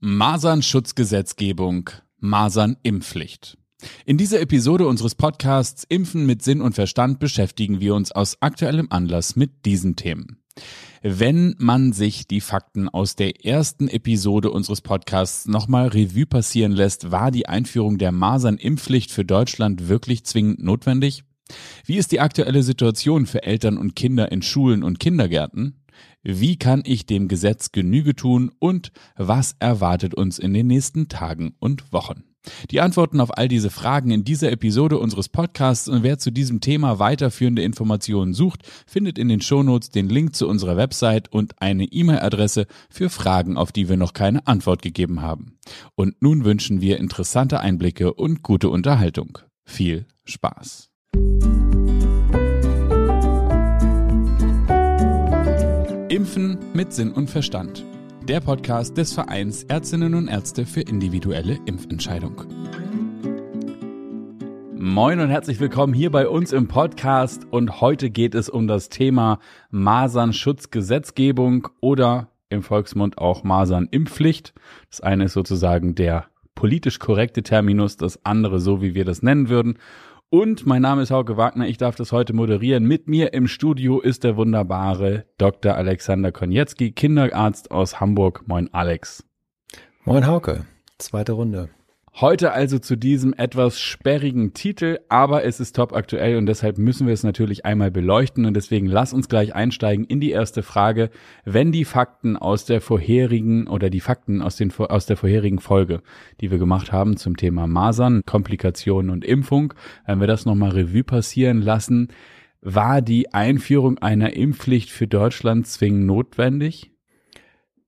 Masernschutzgesetzgebung, Masernimpflicht. In dieser Episode unseres Podcasts Impfen mit Sinn und Verstand beschäftigen wir uns aus aktuellem Anlass mit diesen Themen. Wenn man sich die Fakten aus der ersten Episode unseres Podcasts nochmal Revue passieren lässt, war die Einführung der Masernimpfpflicht für Deutschland wirklich zwingend notwendig? Wie ist die aktuelle Situation für Eltern und Kinder in Schulen und Kindergärten? Wie kann ich dem Gesetz Genüge tun und was erwartet uns in den nächsten Tagen und Wochen? Die Antworten auf all diese Fragen in dieser Episode unseres Podcasts und wer zu diesem Thema weiterführende Informationen sucht, findet in den Shownotes den Link zu unserer Website und eine E-Mail-Adresse für Fragen, auf die wir noch keine Antwort gegeben haben. Und nun wünschen wir interessante Einblicke und gute Unterhaltung. Viel Spaß! Impfen mit Sinn und Verstand. Der Podcast des Vereins Ärztinnen und Ärzte für individuelle Impfentscheidung. Moin und herzlich willkommen hier bei uns im Podcast und heute geht es um das Thema Masernschutzgesetzgebung oder im Volksmund auch Masernimpfpflicht. Das eine ist sozusagen der politisch korrekte Terminus, das andere so, wie wir das nennen würden. Und mein Name ist Hauke Wagner, ich darf das heute moderieren. Mit mir im Studio ist der wunderbare Dr. Alexander Konietzki, Kinderarzt aus Hamburg. Moin Alex. Moin Hauke, zweite Runde. Heute also zu diesem etwas sperrigen Titel, aber es ist top aktuell und deshalb müssen wir es natürlich einmal beleuchten und deswegen lass uns gleich einsteigen in die erste Frage. Wenn die Fakten aus der vorherigen oder die Fakten aus, den, aus der vorherigen Folge, die wir gemacht haben zum Thema Masern, Komplikationen und Impfung, wenn wir das nochmal Revue passieren lassen, war die Einführung einer Impfpflicht für Deutschland zwingend notwendig?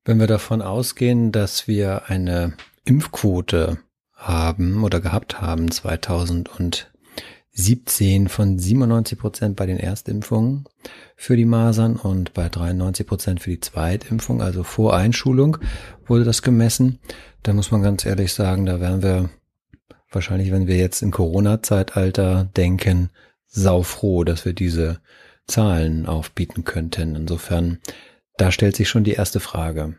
Wenn wir davon ausgehen, dass wir eine Impfquote haben oder gehabt haben 2017 von 97 Prozent bei den Erstimpfungen für die Masern und bei 93 Prozent für die Zweitimpfung, also vor Einschulung wurde das gemessen. Da muss man ganz ehrlich sagen, da wären wir wahrscheinlich, wenn wir jetzt im Corona-Zeitalter denken, saufroh, dass wir diese Zahlen aufbieten könnten. Insofern, da stellt sich schon die erste Frage.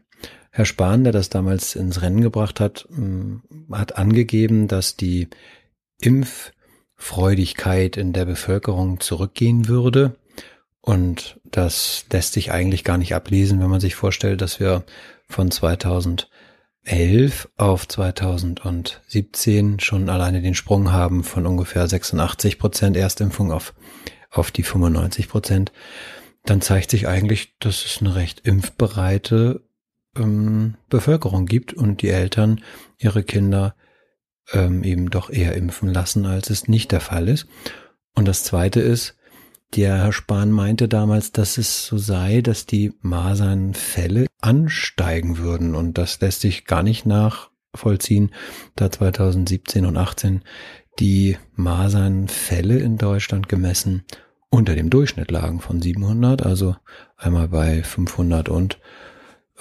Herr Spahn, der das damals ins Rennen gebracht hat, mm, hat angegeben, dass die Impffreudigkeit in der Bevölkerung zurückgehen würde. Und das lässt sich eigentlich gar nicht ablesen, wenn man sich vorstellt, dass wir von 2011 auf 2017 schon alleine den Sprung haben von ungefähr 86 Prozent Erstimpfung auf, auf die 95 Prozent. Dann zeigt sich eigentlich, dass es eine recht impfbereite ähm, Bevölkerung gibt und die Eltern ihre Kinder ähm, eben doch eher impfen lassen, als es nicht der Fall ist. Und das Zweite ist, der Herr Spahn meinte damals, dass es so sei, dass die Masernfälle ansteigen würden. Und das lässt sich gar nicht nachvollziehen, da 2017 und 18 die Masernfälle in Deutschland gemessen unter dem Durchschnitt lagen von 700, also einmal bei 500 und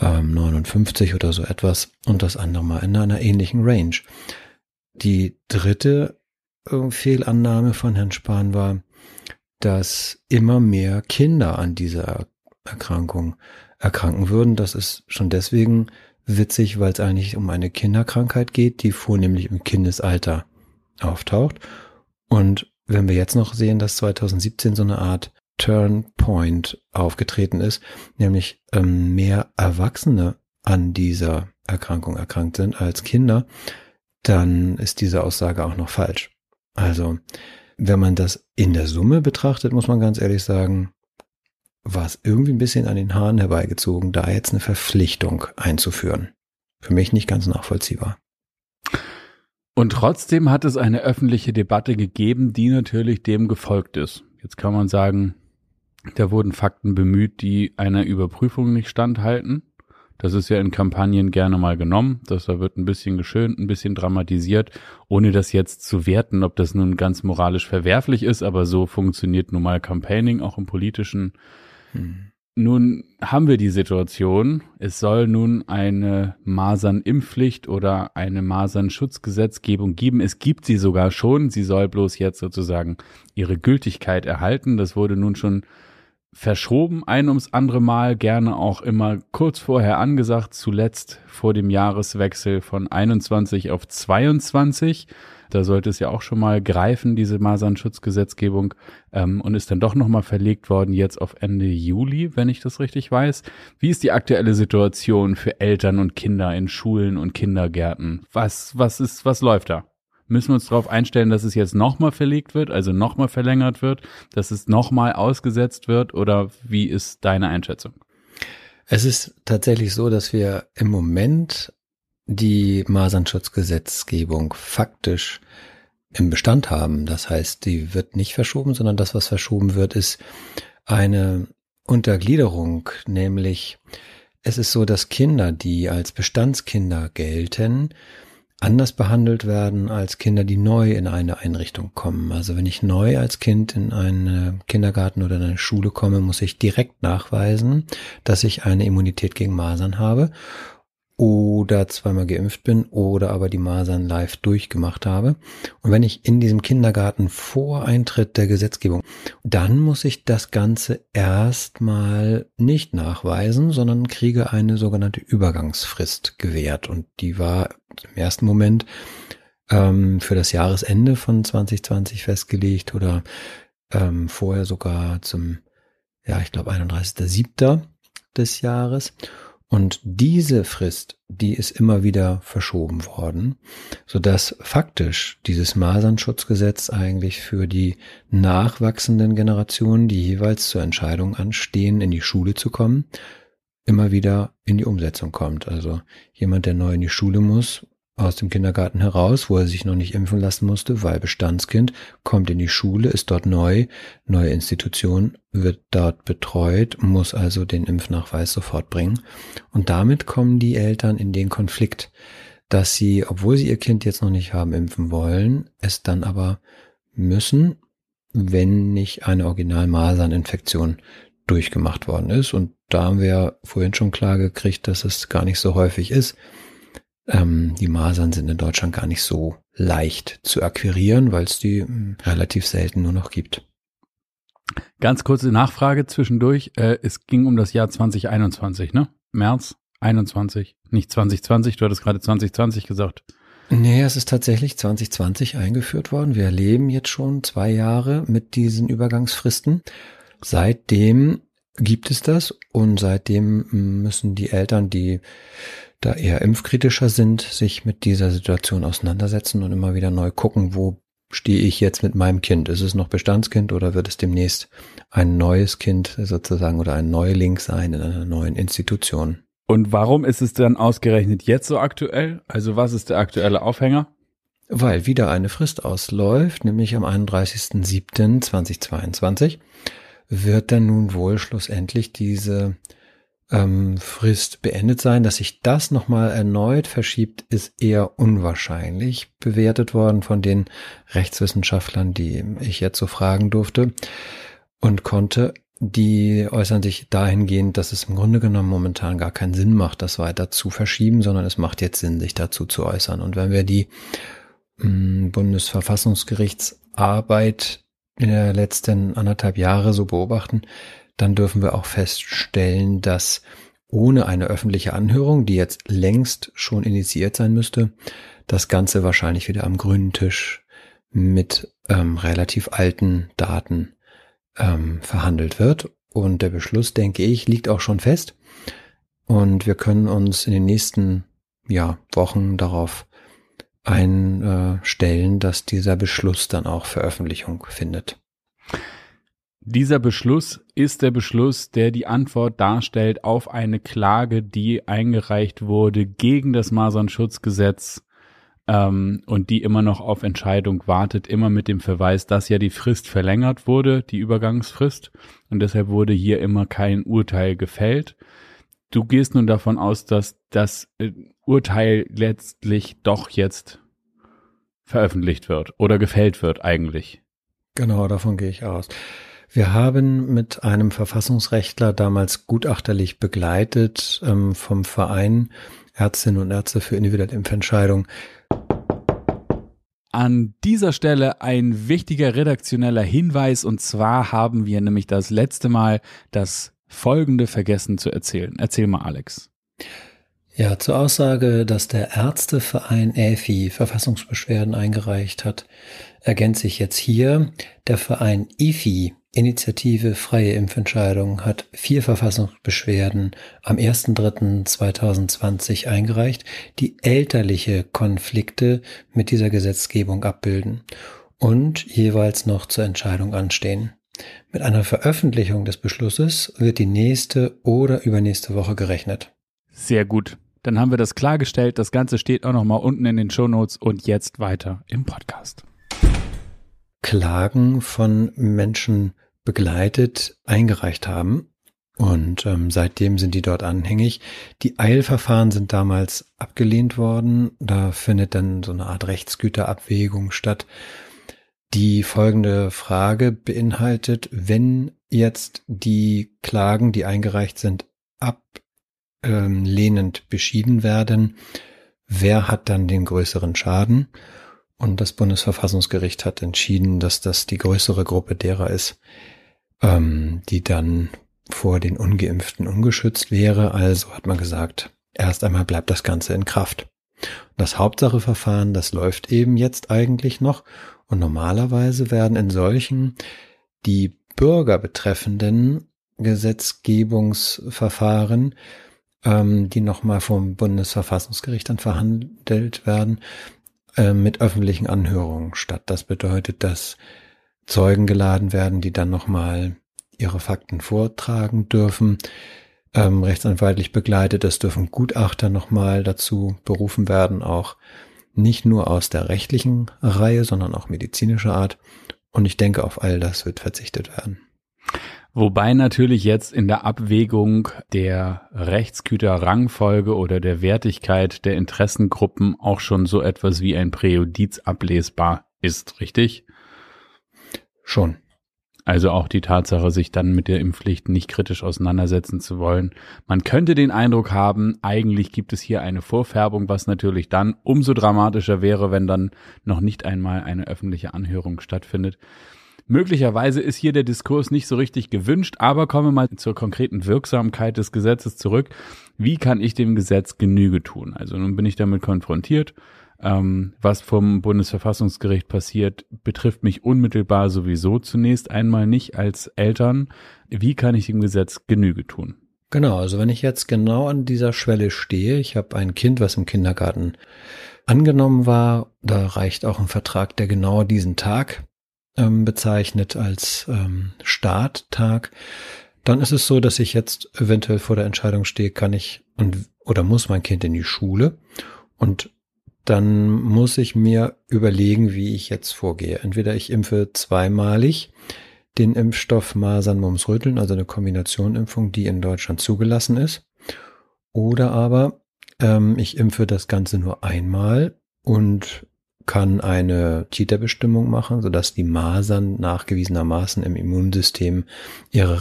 ähm, 59 oder so etwas und das andere mal in einer ähnlichen Range. Die dritte äh, Fehlannahme von Herrn Spahn war, dass immer mehr Kinder an dieser Erkrankung erkranken würden. Das ist schon deswegen witzig, weil es eigentlich um eine Kinderkrankheit geht, die vornehmlich im Kindesalter auftaucht. Und wenn wir jetzt noch sehen, dass 2017 so eine Art Turnpoint aufgetreten ist, nämlich ähm, mehr Erwachsene an dieser Erkrankung erkrankt sind als Kinder, dann ist diese Aussage auch noch falsch. Also, wenn man das in der Summe betrachtet, muss man ganz ehrlich sagen, war es irgendwie ein bisschen an den Haaren herbeigezogen, da jetzt eine Verpflichtung einzuführen. Für mich nicht ganz nachvollziehbar. Und trotzdem hat es eine öffentliche Debatte gegeben, die natürlich dem gefolgt ist. Jetzt kann man sagen, da wurden Fakten bemüht, die einer Überprüfung nicht standhalten. Das ist ja in Kampagnen gerne mal genommen. Das da wird ein bisschen geschönt, ein bisschen dramatisiert, ohne das jetzt zu werten, ob das nun ganz moralisch verwerflich ist, aber so funktioniert nun mal Campaigning auch im politischen. Hm. Nun haben wir die Situation, es soll nun eine Masernimpfpflicht oder eine Masernschutzgesetzgebung geben. Es gibt sie sogar schon. Sie soll bloß jetzt sozusagen ihre Gültigkeit erhalten. Das wurde nun schon verschoben, ein ums andere Mal, gerne auch immer kurz vorher angesagt, zuletzt vor dem Jahreswechsel von 21 auf 22. Da sollte es ja auch schon mal greifen, diese Masernschutzgesetzgebung, ähm, und ist dann doch nochmal verlegt worden, jetzt auf Ende Juli, wenn ich das richtig weiß. Wie ist die aktuelle Situation für Eltern und Kinder in Schulen und Kindergärten? Was, was ist, was läuft da? Müssen wir uns darauf einstellen, dass es jetzt nochmal verlegt wird, also nochmal verlängert wird, dass es nochmal ausgesetzt wird oder wie ist deine Einschätzung? Es ist tatsächlich so, dass wir im Moment die Masernschutzgesetzgebung faktisch im Bestand haben. Das heißt, die wird nicht verschoben, sondern das, was verschoben wird, ist eine Untergliederung, nämlich es ist so, dass Kinder, die als Bestandskinder gelten, anders behandelt werden als Kinder, die neu in eine Einrichtung kommen. Also wenn ich neu als Kind in einen Kindergarten oder in eine Schule komme, muss ich direkt nachweisen, dass ich eine Immunität gegen Masern habe oder zweimal geimpft bin oder aber die Masern live durchgemacht habe. Und wenn ich in diesem Kindergarten vor Eintritt der Gesetzgebung, dann muss ich das Ganze erstmal nicht nachweisen, sondern kriege eine sogenannte Übergangsfrist gewährt. Und die war im ersten Moment ähm, für das Jahresende von 2020 festgelegt oder ähm, vorher sogar zum, ja, ich glaube 31.07. des Jahres. Und diese Frist, die ist immer wieder verschoben worden, so dass faktisch dieses Masernschutzgesetz eigentlich für die nachwachsenden Generationen, die jeweils zur Entscheidung anstehen, in die Schule zu kommen, immer wieder in die Umsetzung kommt. Also jemand, der neu in die Schule muss, aus dem Kindergarten heraus, wo er sich noch nicht impfen lassen musste, weil Bestandskind, kommt in die Schule, ist dort neu, neue Institution, wird dort betreut, muss also den Impfnachweis sofort bringen. Und damit kommen die Eltern in den Konflikt, dass sie, obwohl sie ihr Kind jetzt noch nicht haben impfen wollen, es dann aber müssen, wenn nicht eine Original-Masern-Infektion durchgemacht worden ist. Und da haben wir vorhin schon klar gekriegt, dass es gar nicht so häufig ist. Ähm, die Masern sind in Deutschland gar nicht so leicht zu akquirieren, weil es die hm, relativ selten nur noch gibt. Ganz kurze Nachfrage zwischendurch. Äh, es ging um das Jahr 2021, ne? März 21, nicht 2020. Du hattest gerade 2020 gesagt. Nee, es ist tatsächlich 2020 eingeführt worden. Wir erleben jetzt schon zwei Jahre mit diesen Übergangsfristen. Seitdem gibt es das und seitdem müssen die Eltern, die da eher impfkritischer sind, sich mit dieser Situation auseinandersetzen und immer wieder neu gucken, wo stehe ich jetzt mit meinem Kind? Ist es noch Bestandskind oder wird es demnächst ein neues Kind sozusagen oder ein Neuling sein in einer neuen Institution? Und warum ist es dann ausgerechnet jetzt so aktuell? Also was ist der aktuelle Aufhänger? Weil wieder eine Frist ausläuft, nämlich am 31.07.2022 wird dann nun wohl schlussendlich diese ähm, Frist beendet sein. Dass sich das nochmal erneut verschiebt, ist eher unwahrscheinlich bewertet worden von den Rechtswissenschaftlern, die ich jetzt so fragen durfte und konnte. Die äußern sich dahingehend, dass es im Grunde genommen momentan gar keinen Sinn macht, das weiter zu verschieben, sondern es macht jetzt Sinn, sich dazu zu äußern. Und wenn wir die mm, Bundesverfassungsgerichtsarbeit der letzten anderthalb Jahre so beobachten, dann dürfen wir auch feststellen, dass ohne eine öffentliche Anhörung, die jetzt längst schon initiiert sein müsste, das Ganze wahrscheinlich wieder am grünen Tisch mit ähm, relativ alten Daten ähm, verhandelt wird. Und der Beschluss, denke ich, liegt auch schon fest. Und wir können uns in den nächsten ja, Wochen darauf einstellen, dass dieser Beschluss dann auch Veröffentlichung findet. Dieser Beschluss ist der Beschluss, der die Antwort darstellt auf eine Klage, die eingereicht wurde gegen das Masernschutzgesetz ähm, und die immer noch auf Entscheidung wartet, immer mit dem Verweis, dass ja die Frist verlängert wurde, die Übergangsfrist, und deshalb wurde hier immer kein Urteil gefällt. Du gehst nun davon aus, dass das äh, Urteil letztlich doch jetzt veröffentlicht wird oder gefällt wird eigentlich. Genau, davon gehe ich aus. Wir haben mit einem Verfassungsrechtler damals gutachterlich begleitet ähm, vom Verein Ärztinnen und Ärzte für individuelle Impfentscheidung An dieser Stelle ein wichtiger redaktioneller Hinweis und zwar haben wir nämlich das letzte Mal das folgende vergessen zu erzählen. Erzähl mal, Alex. Ja, zur Aussage, dass der Ärzteverein EFI Verfassungsbeschwerden eingereicht hat, ergänze ich jetzt hier, der Verein IFI Initiative Freie Impfentscheidung hat vier Verfassungsbeschwerden am 1.3.2020 eingereicht, die elterliche Konflikte mit dieser Gesetzgebung abbilden und jeweils noch zur Entscheidung anstehen. Mit einer Veröffentlichung des Beschlusses wird die nächste oder übernächste Woche gerechnet. Sehr gut. Dann haben wir das klargestellt. Das Ganze steht auch nochmal unten in den Shownotes und jetzt weiter im Podcast. Klagen von Menschen begleitet eingereicht haben. Und ähm, seitdem sind die dort anhängig. Die Eilverfahren sind damals abgelehnt worden. Da findet dann so eine Art Rechtsgüterabwägung statt. Die folgende Frage beinhaltet, wenn jetzt die Klagen, die eingereicht sind, ablehnend beschieden werden, wer hat dann den größeren Schaden? Und das Bundesverfassungsgericht hat entschieden, dass das die größere Gruppe derer ist, ähm, die dann vor den ungeimpften ungeschützt wäre. Also hat man gesagt, erst einmal bleibt das Ganze in Kraft. Das Hauptsacheverfahren, das läuft eben jetzt eigentlich noch und normalerweise werden in solchen die Bürger betreffenden Gesetzgebungsverfahren, ähm, die nochmal vom Bundesverfassungsgericht dann verhandelt werden, äh, mit öffentlichen Anhörungen statt. Das bedeutet, dass Zeugen geladen werden, die dann nochmal ihre Fakten vortragen dürfen, ähm, rechtsanwaltlich begleitet. Es dürfen Gutachter nochmal dazu berufen werden, auch nicht nur aus der rechtlichen Reihe, sondern auch medizinischer Art. Und ich denke, auf all das wird verzichtet werden. Wobei natürlich jetzt in der Abwägung der Rechtsgüterrangfolge oder der Wertigkeit der Interessengruppen auch schon so etwas wie ein Präjudiz ablesbar ist, richtig? Schon. Also auch die Tatsache, sich dann mit der Impfpflicht nicht kritisch auseinandersetzen zu wollen. Man könnte den Eindruck haben, eigentlich gibt es hier eine Vorfärbung, was natürlich dann umso dramatischer wäre, wenn dann noch nicht einmal eine öffentliche Anhörung stattfindet. Möglicherweise ist hier der Diskurs nicht so richtig gewünscht, aber kommen wir mal zur konkreten Wirksamkeit des Gesetzes zurück. Wie kann ich dem Gesetz Genüge tun? Also nun bin ich damit konfrontiert ähm, was vom Bundesverfassungsgericht passiert, betrifft mich unmittelbar sowieso zunächst einmal nicht als Eltern. Wie kann ich dem Gesetz Genüge tun? Genau, also wenn ich jetzt genau an dieser Schwelle stehe, ich habe ein Kind, was im Kindergarten angenommen war, da reicht auch ein Vertrag, der genau diesen Tag ähm, bezeichnet als ähm, Starttag, dann ist es so, dass ich jetzt eventuell vor der Entscheidung stehe, kann ich und oder muss mein Kind in die Schule und dann muss ich mir überlegen, wie ich jetzt vorgehe. Entweder ich impfe zweimalig den Impfstoff Masern, Mumps, Röteln, also eine Kombinationimpfung, die in Deutschland zugelassen ist. Oder aber ähm, ich impfe das Ganze nur einmal und kann eine Titerbestimmung machen, sodass die Masern nachgewiesenermaßen im Immunsystem ihre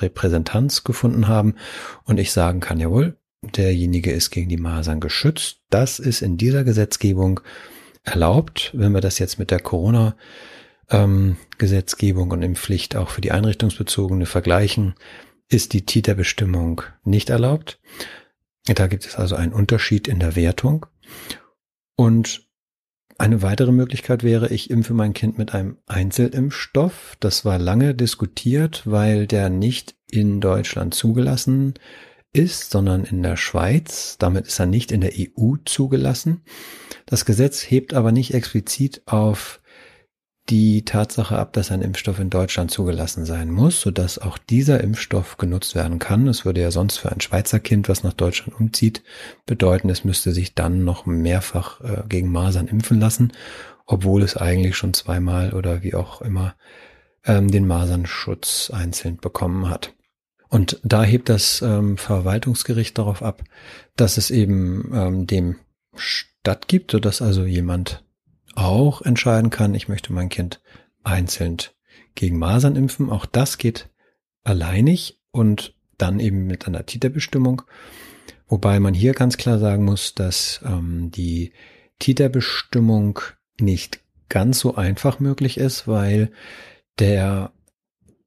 Repräsentanz gefunden haben und ich sagen kann, jawohl, derjenige ist gegen die Masern geschützt. Das ist in dieser Gesetzgebung erlaubt. Wenn wir das jetzt mit der Corona ähm, Gesetzgebung und im Pflicht auch für die einrichtungsbezogene vergleichen, ist die Titerbestimmung nicht erlaubt. Da gibt es also einen Unterschied in der Wertung. Und eine weitere Möglichkeit wäre, ich impfe mein Kind mit einem Einzelimpfstoff. Das war lange diskutiert, weil der nicht in Deutschland zugelassen ist, sondern in der Schweiz. Damit ist er nicht in der EU zugelassen. Das Gesetz hebt aber nicht explizit auf die Tatsache ab, dass ein Impfstoff in Deutschland zugelassen sein muss, sodass auch dieser Impfstoff genutzt werden kann. Es würde ja sonst für ein Schweizer Kind, was nach Deutschland umzieht, bedeuten, es müsste sich dann noch mehrfach äh, gegen Masern impfen lassen, obwohl es eigentlich schon zweimal oder wie auch immer ähm, den Masernschutz einzeln bekommen hat. Und da hebt das ähm, Verwaltungsgericht darauf ab, dass es eben ähm, dem stattgibt, sodass also jemand auch entscheiden kann, ich möchte mein Kind einzeln gegen Masern impfen. Auch das geht alleinig und dann eben mit einer Titerbestimmung. Wobei man hier ganz klar sagen muss, dass ähm, die Titerbestimmung nicht ganz so einfach möglich ist, weil der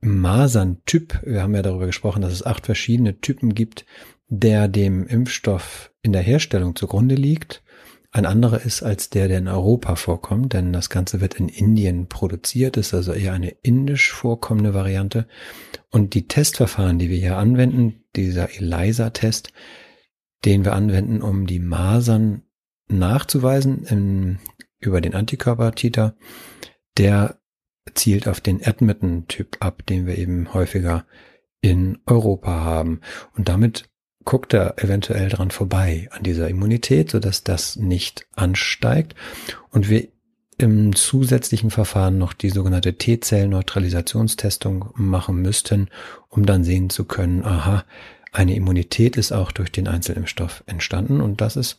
Masern-Typ, wir haben ja darüber gesprochen, dass es acht verschiedene Typen gibt, der dem Impfstoff in der Herstellung zugrunde liegt. Ein anderer ist als der, der in Europa vorkommt, denn das Ganze wird in Indien produziert, ist also eher eine indisch vorkommende Variante. Und die Testverfahren, die wir hier anwenden, dieser ELISA-Test, den wir anwenden, um die Masern nachzuweisen in, über den Antikörpertiter, der zielt auf den Edmonton-Typ ab, den wir eben häufiger in Europa haben. Und damit guckt er eventuell dran vorbei an dieser Immunität, sodass das nicht ansteigt. Und wir im zusätzlichen Verfahren noch die sogenannte T-Zellen-Neutralisationstestung machen müssten, um dann sehen zu können, aha, eine Immunität ist auch durch den Einzelimpfstoff entstanden. Und das ist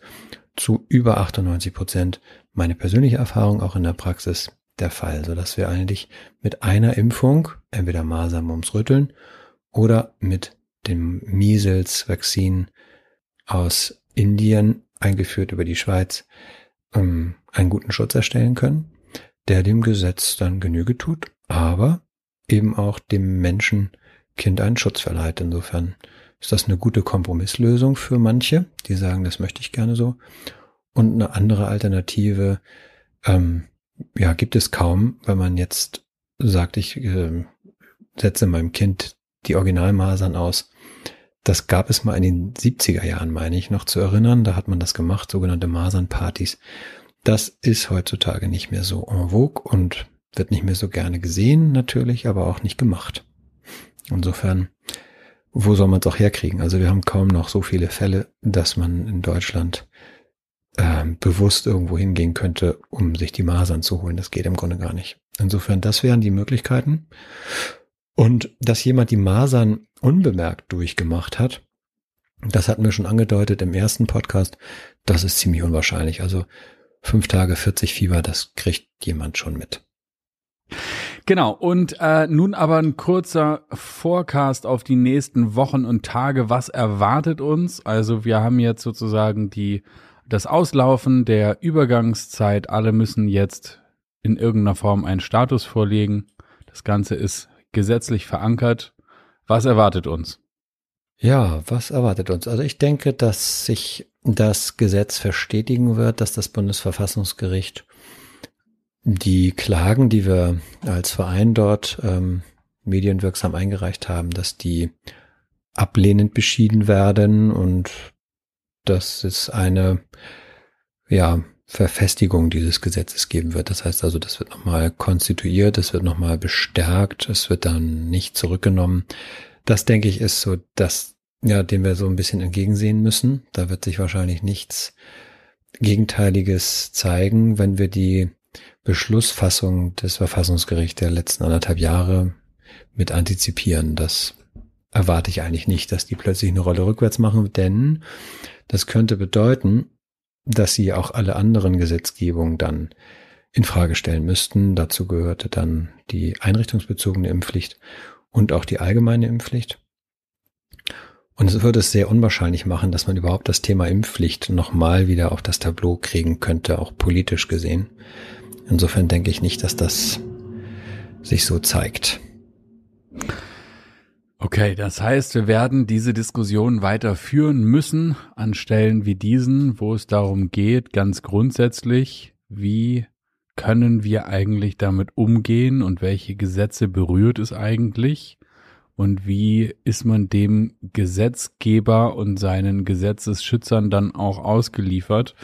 zu über 98 Prozent meine persönliche Erfahrung auch in der Praxis der Fall, so dass wir eigentlich mit einer Impfung, entweder Masern, Mumps, Rütteln oder mit dem Measles-Vakzin aus Indien, eingeführt über die Schweiz, ähm, einen guten Schutz erstellen können, der dem Gesetz dann Genüge tut, aber eben auch dem Menschenkind einen Schutz verleiht. Insofern ist das eine gute Kompromisslösung für manche, die sagen, das möchte ich gerne so. Und eine andere Alternative, ähm, ja, gibt es kaum, wenn man jetzt sagt, ich äh, setze meinem Kind die Originalmasern aus. Das gab es mal in den 70er Jahren, meine ich, noch zu erinnern. Da hat man das gemacht, sogenannte Masernpartys. Das ist heutzutage nicht mehr so en vogue und wird nicht mehr so gerne gesehen, natürlich, aber auch nicht gemacht. Insofern, wo soll man es auch herkriegen? Also wir haben kaum noch so viele Fälle, dass man in Deutschland äh, bewusst irgendwo hingehen könnte, um sich die Masern zu holen. Das geht im Grunde gar nicht. Insofern, das wären die Möglichkeiten. Und dass jemand die Masern unbemerkt durchgemacht hat, das hatten wir schon angedeutet im ersten Podcast, das ist ziemlich unwahrscheinlich. Also fünf Tage 40 Fieber, das kriegt jemand schon mit. Genau, und äh, nun aber ein kurzer Forecast auf die nächsten Wochen und Tage. Was erwartet uns? Also wir haben jetzt sozusagen die, das Auslaufen der Übergangszeit. Alle müssen jetzt in irgendeiner Form einen Status vorlegen. Das Ganze ist gesetzlich verankert. Was erwartet uns? Ja, was erwartet uns? Also ich denke, dass sich das Gesetz verstetigen wird, dass das Bundesverfassungsgericht die Klagen, die wir als Verein dort ähm, medienwirksam eingereicht haben, dass die ablehnend beschieden werden und dass es eine ja Verfestigung dieses Gesetzes geben wird. Das heißt also, das wird nochmal konstituiert, es wird nochmal bestärkt, es wird dann nicht zurückgenommen. Das denke ich ist so das, ja, dem wir so ein bisschen entgegensehen müssen. Da wird sich wahrscheinlich nichts Gegenteiliges zeigen, wenn wir die Beschlussfassung des Verfassungsgerichts der letzten anderthalb Jahre mit antizipieren. Das erwarte ich eigentlich nicht, dass die plötzlich eine Rolle rückwärts machen, denn das könnte bedeuten, dass sie auch alle anderen Gesetzgebungen dann in Frage stellen müssten. Dazu gehörte dann die einrichtungsbezogene Impfpflicht und auch die allgemeine Impfpflicht. Und es würde es sehr unwahrscheinlich machen, dass man überhaupt das Thema Impfpflicht nochmal wieder auf das Tableau kriegen könnte, auch politisch gesehen. Insofern denke ich nicht, dass das sich so zeigt. Okay, das heißt, wir werden diese Diskussion weiter führen müssen an Stellen wie diesen, wo es darum geht, ganz grundsätzlich, wie können wir eigentlich damit umgehen und welche Gesetze berührt es eigentlich und wie ist man dem Gesetzgeber und seinen Gesetzesschützern dann auch ausgeliefert.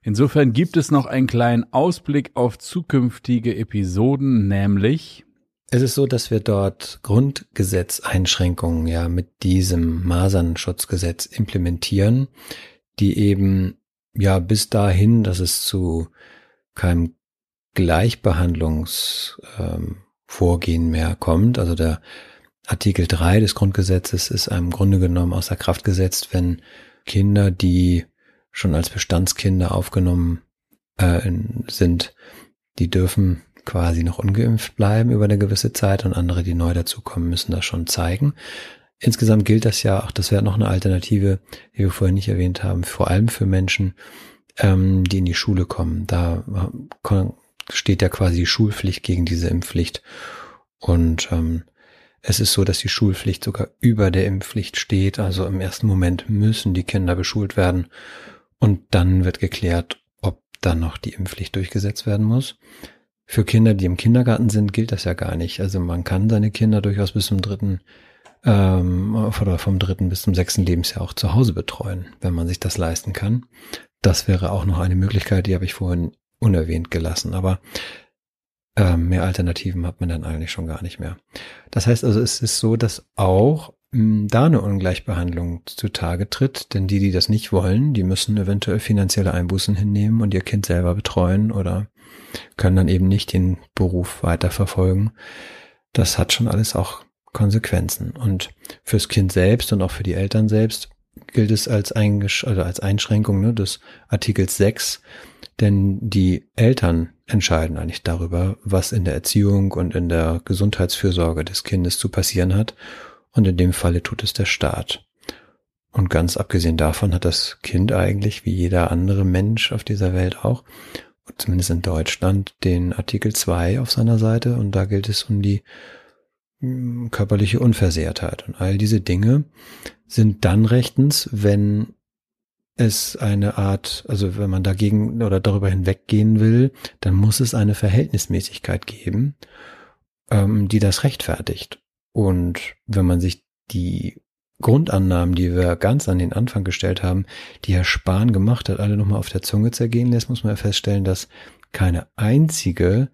Insofern gibt es noch einen kleinen Ausblick auf zukünftige Episoden, nämlich es ist so, dass wir dort Grundgesetzeinschränkungen ja mit diesem Masernschutzgesetz implementieren, die eben ja bis dahin, dass es zu keinem Gleichbehandlungsvorgehen ähm, mehr kommt. Also der Artikel 3 des Grundgesetzes ist einem Grunde genommen außer Kraft gesetzt, wenn Kinder, die schon als Bestandskinder aufgenommen äh, sind, die dürfen quasi noch ungeimpft bleiben über eine gewisse Zeit und andere, die neu dazukommen, müssen das schon zeigen. Insgesamt gilt das ja auch, das wäre noch eine Alternative, die wir vorhin nicht erwähnt haben, vor allem für Menschen, ähm, die in die Schule kommen. Da, steht ja quasi die Schulpflicht gegen diese Impfpflicht. Und ähm, es ist so, dass die Schulpflicht sogar über der Impfpflicht steht. Also im ersten Moment müssen die Kinder beschult werden. Und dann wird geklärt, ob dann noch die Impfpflicht durchgesetzt werden muss. Für Kinder, die im Kindergarten sind, gilt das ja gar nicht. Also man kann seine Kinder durchaus bis zum dritten ähm, oder vom dritten bis zum sechsten Lebensjahr auch zu Hause betreuen, wenn man sich das leisten kann. Das wäre auch noch eine Möglichkeit, die habe ich vorhin unerwähnt gelassen. Aber ähm, mehr Alternativen hat man dann eigentlich schon gar nicht mehr. Das heißt also, es ist so, dass auch hm, da eine Ungleichbehandlung zutage tritt, denn die, die das nicht wollen, die müssen eventuell finanzielle Einbußen hinnehmen und ihr Kind selber betreuen oder können dann eben nicht den Beruf weiterverfolgen. Das hat schon alles auch Konsequenzen. Und fürs Kind selbst und auch für die Eltern selbst gilt es als, Eingesch also als Einschränkung ne, des Artikels 6, denn die Eltern entscheiden eigentlich darüber, was in der Erziehung und in der Gesundheitsfürsorge des Kindes zu passieren hat. Und in dem Falle tut es der Staat. Und ganz abgesehen davon hat das Kind eigentlich, wie jeder andere Mensch auf dieser Welt auch, zumindest in Deutschland, den Artikel 2 auf seiner Seite. Und da gilt es um die hm, körperliche Unversehrtheit. Und all diese Dinge sind dann rechtens, wenn es eine Art, also wenn man dagegen oder darüber hinweggehen will, dann muss es eine Verhältnismäßigkeit geben, ähm, die das rechtfertigt. Und wenn man sich die Grundannahmen, die wir ganz an den Anfang gestellt haben, die Herr Spahn gemacht hat, alle nochmal auf der Zunge zergehen lässt, muss man feststellen, dass keine einzige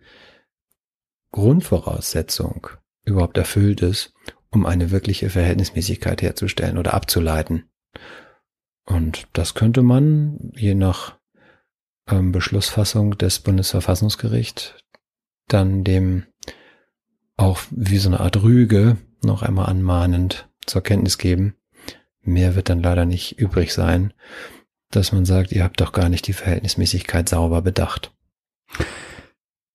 Grundvoraussetzung überhaupt erfüllt ist, um eine wirkliche Verhältnismäßigkeit herzustellen oder abzuleiten. Und das könnte man je nach ähm, Beschlussfassung des Bundesverfassungsgerichts dann dem auch wie so eine Art Rüge noch einmal anmahnend zur Kenntnis geben. Mehr wird dann leider nicht übrig sein, dass man sagt, ihr habt doch gar nicht die Verhältnismäßigkeit sauber bedacht.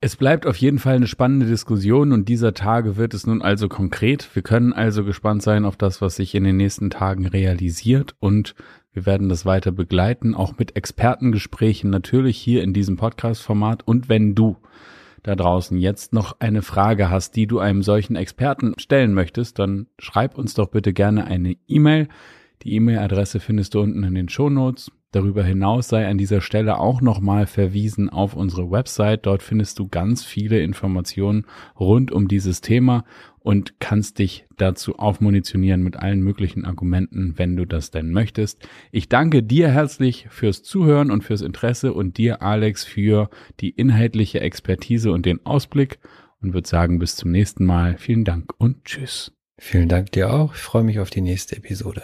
Es bleibt auf jeden Fall eine spannende Diskussion und dieser Tage wird es nun also konkret. Wir können also gespannt sein auf das, was sich in den nächsten Tagen realisiert und wir werden das weiter begleiten, auch mit Expertengesprächen natürlich hier in diesem Podcast-Format. Und wenn du da draußen jetzt noch eine Frage hast, die du einem solchen Experten stellen möchtest, dann schreib uns doch bitte gerne eine E-Mail. Die E-Mail-Adresse findest du unten in den Show Notes. Darüber hinaus sei an dieser Stelle auch nochmal verwiesen auf unsere Website. Dort findest du ganz viele Informationen rund um dieses Thema und kannst dich dazu aufmunitionieren mit allen möglichen Argumenten, wenn du das denn möchtest. Ich danke dir herzlich fürs Zuhören und fürs Interesse und dir, Alex, für die inhaltliche Expertise und den Ausblick und würde sagen, bis zum nächsten Mal. Vielen Dank und tschüss. Vielen Dank dir auch. Ich freue mich auf die nächste Episode.